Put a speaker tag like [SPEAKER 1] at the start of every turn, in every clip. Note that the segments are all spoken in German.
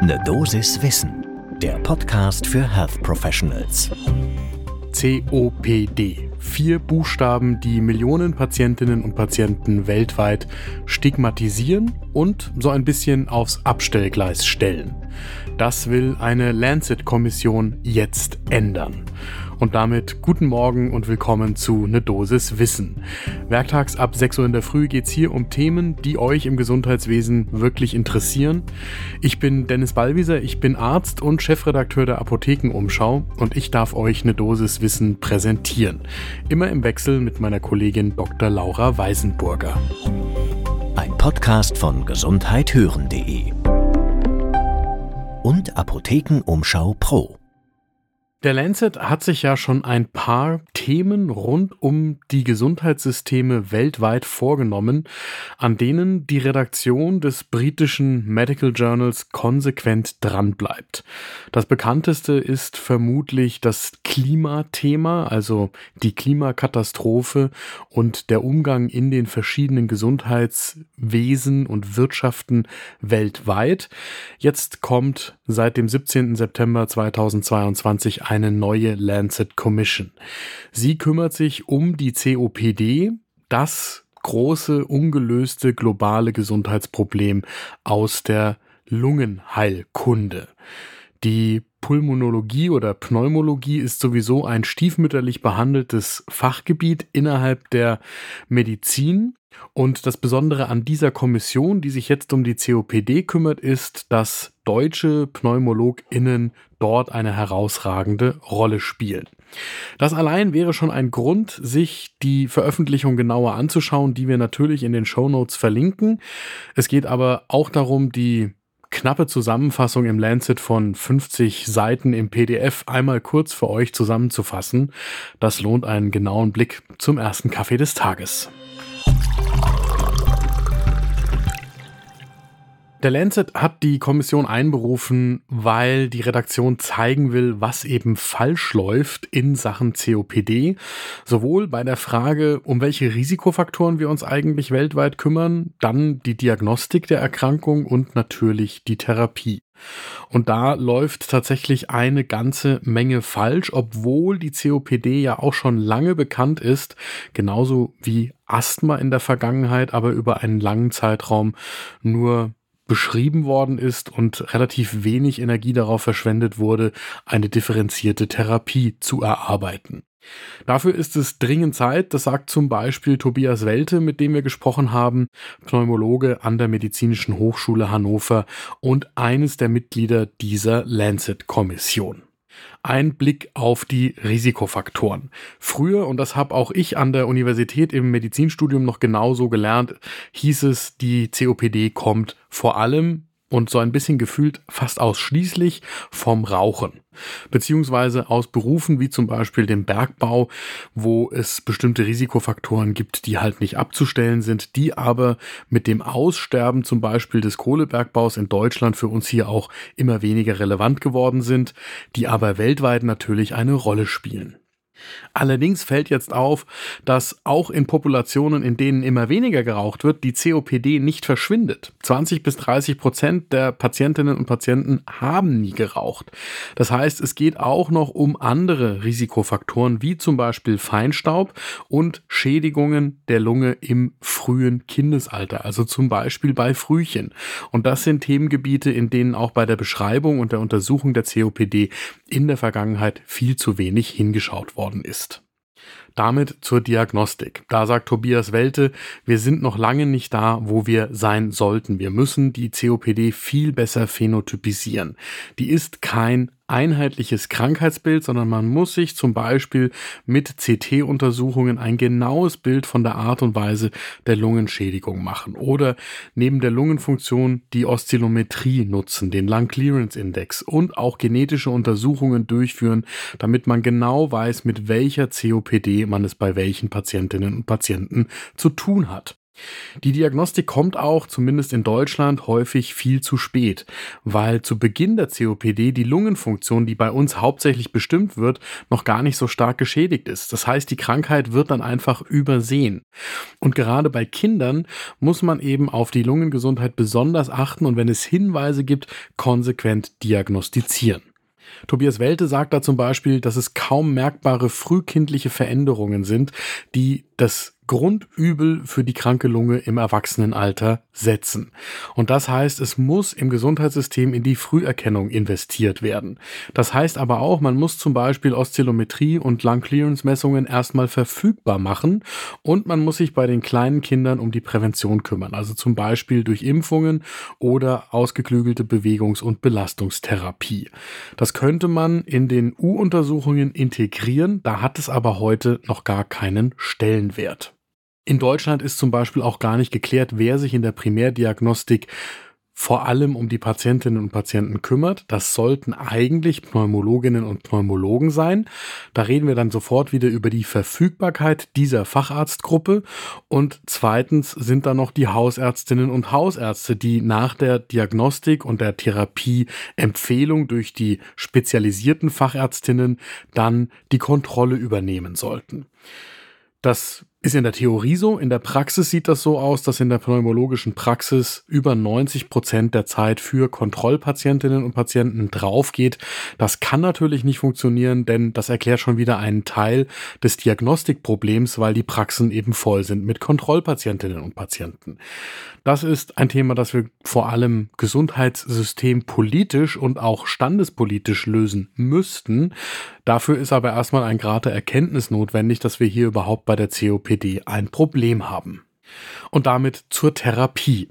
[SPEAKER 1] Ne Dosis Wissen, der Podcast für Health Professionals.
[SPEAKER 2] COPD. Vier Buchstaben, die Millionen Patientinnen und Patienten weltweit stigmatisieren und so ein bisschen aufs Abstellgleis stellen. Das will eine Lancet-Kommission jetzt ändern. Und damit guten Morgen und willkommen zu Ne Dosis Wissen. Werktags ab 6 Uhr in der Früh geht es hier um Themen, die euch im Gesundheitswesen wirklich interessieren. Ich bin Dennis Ballwieser, ich bin Arzt und Chefredakteur der Apothekenumschau und ich darf euch Ne Dosis Wissen präsentieren. Immer im Wechsel mit meiner Kollegin Dr. Laura Weisenburger.
[SPEAKER 1] Ein Podcast von gesundheithören.de und Apothekenumschau Pro.
[SPEAKER 2] Der Lancet hat sich ja schon ein paar Themen rund um die Gesundheitssysteme weltweit vorgenommen, an denen die Redaktion des britischen Medical Journals konsequent dranbleibt. Das bekannteste ist vermutlich das Klimathema, also die Klimakatastrophe und der Umgang in den verschiedenen Gesundheitswesen und Wirtschaften weltweit. Jetzt kommt seit dem 17. September 2022 eine neue Lancet Commission. Sie kümmert sich um die COPD, das große ungelöste globale Gesundheitsproblem aus der Lungenheilkunde. Die Pulmonologie oder Pneumologie ist sowieso ein stiefmütterlich behandeltes Fachgebiet innerhalb der Medizin. Und das Besondere an dieser Kommission, die sich jetzt um die COPD kümmert, ist, dass deutsche PneumologInnen dort eine herausragende Rolle spielen. Das allein wäre schon ein Grund, sich die Veröffentlichung genauer anzuschauen, die wir natürlich in den Show Notes verlinken. Es geht aber auch darum, die knappe Zusammenfassung im Lancet von 50 Seiten im PDF einmal kurz für euch zusammenzufassen. Das lohnt einen genauen Blick zum ersten Kaffee des Tages. Der Lancet hat die Kommission einberufen, weil die Redaktion zeigen will, was eben falsch läuft in Sachen COPD. Sowohl bei der Frage, um welche Risikofaktoren wir uns eigentlich weltweit kümmern, dann die Diagnostik der Erkrankung und natürlich die Therapie. Und da läuft tatsächlich eine ganze Menge falsch, obwohl die COPD ja auch schon lange bekannt ist, genauso wie Asthma in der Vergangenheit, aber über einen langen Zeitraum nur beschrieben worden ist und relativ wenig Energie darauf verschwendet wurde, eine differenzierte Therapie zu erarbeiten. Dafür ist es dringend Zeit, das sagt zum Beispiel Tobias Welte, mit dem wir gesprochen haben, Pneumologe an der Medizinischen Hochschule Hannover und eines der Mitglieder dieser Lancet-Kommission ein Blick auf die Risikofaktoren. Früher, und das habe auch ich an der Universität im Medizinstudium noch genauso gelernt, hieß es, die COPD kommt vor allem und so ein bisschen gefühlt fast ausschließlich vom Rauchen. Beziehungsweise aus Berufen wie zum Beispiel dem Bergbau, wo es bestimmte Risikofaktoren gibt, die halt nicht abzustellen sind, die aber mit dem Aussterben zum Beispiel des Kohlebergbaus in Deutschland für uns hier auch immer weniger relevant geworden sind, die aber weltweit natürlich eine Rolle spielen. Allerdings fällt jetzt auf, dass auch in Populationen, in denen immer weniger geraucht wird, die COPD nicht verschwindet. 20 bis 30 Prozent der Patientinnen und Patienten haben nie geraucht. Das heißt, es geht auch noch um andere Risikofaktoren, wie zum Beispiel Feinstaub und Schädigungen der Lunge im frühen Kindesalter, also zum Beispiel bei Frühchen. Und das sind Themengebiete, in denen auch bei der Beschreibung und der Untersuchung der COPD in der Vergangenheit viel zu wenig hingeschaut worden worden ist. Damit zur Diagnostik. Da sagt Tobias Welte, wir sind noch lange nicht da, wo wir sein sollten. Wir müssen die COPD viel besser phänotypisieren. Die ist kein einheitliches Krankheitsbild, sondern man muss sich zum Beispiel mit CT-Untersuchungen ein genaues Bild von der Art und Weise der Lungenschädigung machen oder neben der Lungenfunktion die Oszillometrie nutzen, den Lung Clearance Index und auch genetische Untersuchungen durchführen, damit man genau weiß, mit welcher COPD man es bei welchen Patientinnen und Patienten zu tun hat. Die Diagnostik kommt auch, zumindest in Deutschland, häufig viel zu spät, weil zu Beginn der COPD die Lungenfunktion, die bei uns hauptsächlich bestimmt wird, noch gar nicht so stark geschädigt ist. Das heißt, die Krankheit wird dann einfach übersehen. Und gerade bei Kindern muss man eben auf die Lungengesundheit besonders achten und wenn es Hinweise gibt, konsequent diagnostizieren. Tobias Welte sagt da zum Beispiel, dass es kaum merkbare frühkindliche Veränderungen sind, die das Grundübel für die kranke Lunge im Erwachsenenalter setzen. Und das heißt, es muss im Gesundheitssystem in die Früherkennung investiert werden. Das heißt aber auch, man muss zum Beispiel Oszillometrie und Lung-Clearance-Messungen erstmal verfügbar machen und man muss sich bei den kleinen Kindern um die Prävention kümmern. Also zum Beispiel durch Impfungen oder ausgeklügelte Bewegungs- und Belastungstherapie. Das könnte man in den U-Untersuchungen integrieren, da hat es aber heute noch gar keinen Stellenwert. In Deutschland ist zum Beispiel auch gar nicht geklärt, wer sich in der Primärdiagnostik vor allem um die Patientinnen und Patienten kümmert. Das sollten eigentlich Pneumologinnen und Pneumologen sein. Da reden wir dann sofort wieder über die Verfügbarkeit dieser Facharztgruppe. Und zweitens sind da noch die Hausärztinnen und Hausärzte, die nach der Diagnostik und der Therapieempfehlung durch die spezialisierten Fachärztinnen dann die Kontrolle übernehmen sollten. Das ist in der Theorie so. In der Praxis sieht das so aus, dass in der pneumologischen Praxis über 90 Prozent der Zeit für Kontrollpatientinnen und Patienten draufgeht. Das kann natürlich nicht funktionieren, denn das erklärt schon wieder einen Teil des Diagnostikproblems, weil die Praxen eben voll sind mit Kontrollpatientinnen und Patienten. Das ist ein Thema, das wir vor allem Gesundheitssystem politisch und auch standespolitisch lösen müssten. Dafür ist aber erstmal ein Grad der Erkenntnis notwendig, dass wir hier überhaupt bei der COPD ein Problem haben. Und damit zur Therapie.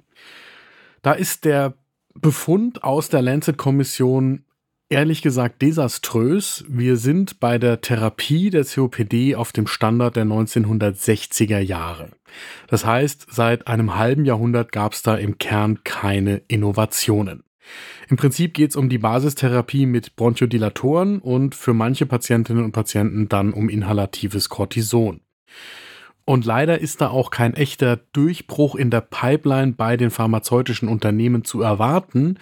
[SPEAKER 2] Da ist der Befund aus der Lancet-Kommission ehrlich gesagt desaströs. Wir sind bei der Therapie der COPD auf dem Standard der 1960er Jahre. Das heißt, seit einem halben Jahrhundert gab es da im Kern keine Innovationen. Im Prinzip geht es um die Basistherapie mit Bronchodilatoren und für manche Patientinnen und Patienten dann um inhalatives Cortison. Und leider ist da auch kein echter Durchbruch in der Pipeline bei den pharmazeutischen Unternehmen zu erwarten.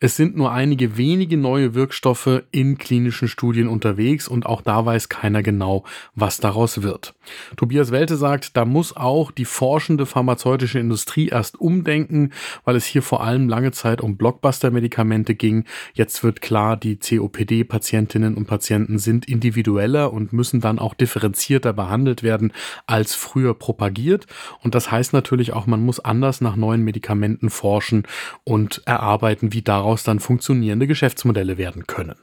[SPEAKER 2] Es sind nur einige wenige neue Wirkstoffe in klinischen Studien unterwegs und auch da weiß keiner genau, was daraus wird. Tobias Welte sagt, da muss auch die forschende pharmazeutische Industrie erst umdenken, weil es hier vor allem lange Zeit um Blockbuster-Medikamente ging. Jetzt wird klar, die COPD-Patientinnen und Patienten sind individueller und müssen dann auch differenzierter behandelt werden als früher propagiert. Und das heißt natürlich auch, man muss anders nach neuen Medikamenten forschen und erarbeiten, wie daraus dann funktionierende Geschäftsmodelle werden können.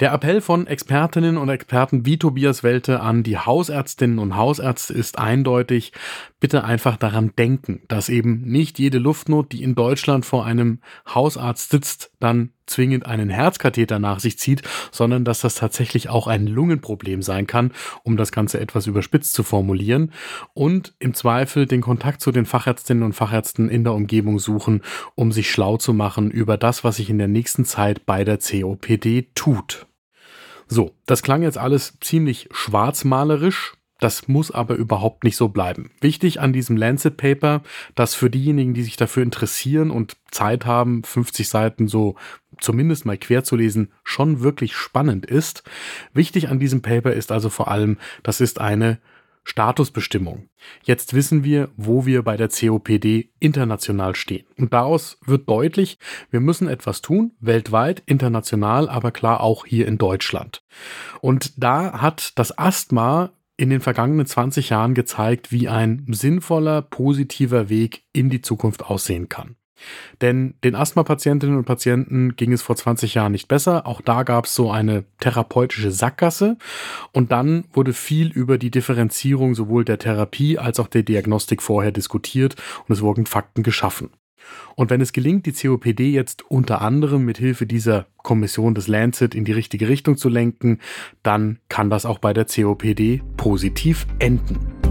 [SPEAKER 2] Der Appell von Expertinnen und Experten wie Tobias Welte an die Hausärztinnen und Hausärzte ist eindeutig, bitte einfach daran denken, dass eben nicht jede Luftnot, die in Deutschland vor einem Hausarzt sitzt, dann zwingend einen Herzkatheter nach sich zieht, sondern dass das tatsächlich auch ein Lungenproblem sein kann, um das Ganze etwas überspitzt zu formulieren und im Zweifel den Kontakt zu den Fachärztinnen und Fachärzten in der Umgebung suchen, um sich schlau zu machen über das, was sich in der nächsten Zeit bei der COPD tut. So, das klang jetzt alles ziemlich schwarzmalerisch. Das muss aber überhaupt nicht so bleiben. Wichtig an diesem Lancet Paper, dass für diejenigen, die sich dafür interessieren und Zeit haben, 50 Seiten so zumindest mal quer zu lesen, schon wirklich spannend ist. Wichtig an diesem Paper ist also vor allem, das ist eine Statusbestimmung. Jetzt wissen wir, wo wir bei der COPD international stehen. Und daraus wird deutlich, wir müssen etwas tun, weltweit, international, aber klar auch hier in Deutschland. Und da hat das Asthma in den vergangenen 20 Jahren gezeigt, wie ein sinnvoller, positiver Weg in die Zukunft aussehen kann. Denn den Asthma-Patientinnen und Patienten ging es vor 20 Jahren nicht besser. Auch da gab es so eine therapeutische Sackgasse. Und dann wurde viel über die Differenzierung sowohl der Therapie als auch der Diagnostik vorher diskutiert und es wurden Fakten geschaffen. Und wenn es gelingt, die COPD jetzt unter anderem mit Hilfe dieser Kommission des Lancet in die richtige Richtung zu lenken, dann kann das auch bei der COPD positiv enden.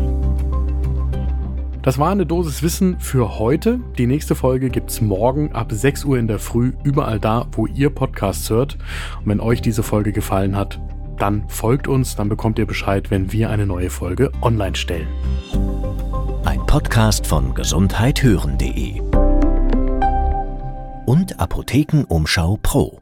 [SPEAKER 2] Das war eine Dosis Wissen für heute. Die nächste Folge gibt es morgen ab 6 Uhr in der Früh, überall da, wo ihr Podcasts hört. Und wenn euch diese Folge gefallen hat, dann folgt uns, dann bekommt ihr Bescheid, wenn wir eine neue Folge online stellen.
[SPEAKER 1] Ein Podcast von gesundheithören.de und Apothekenumschau Pro.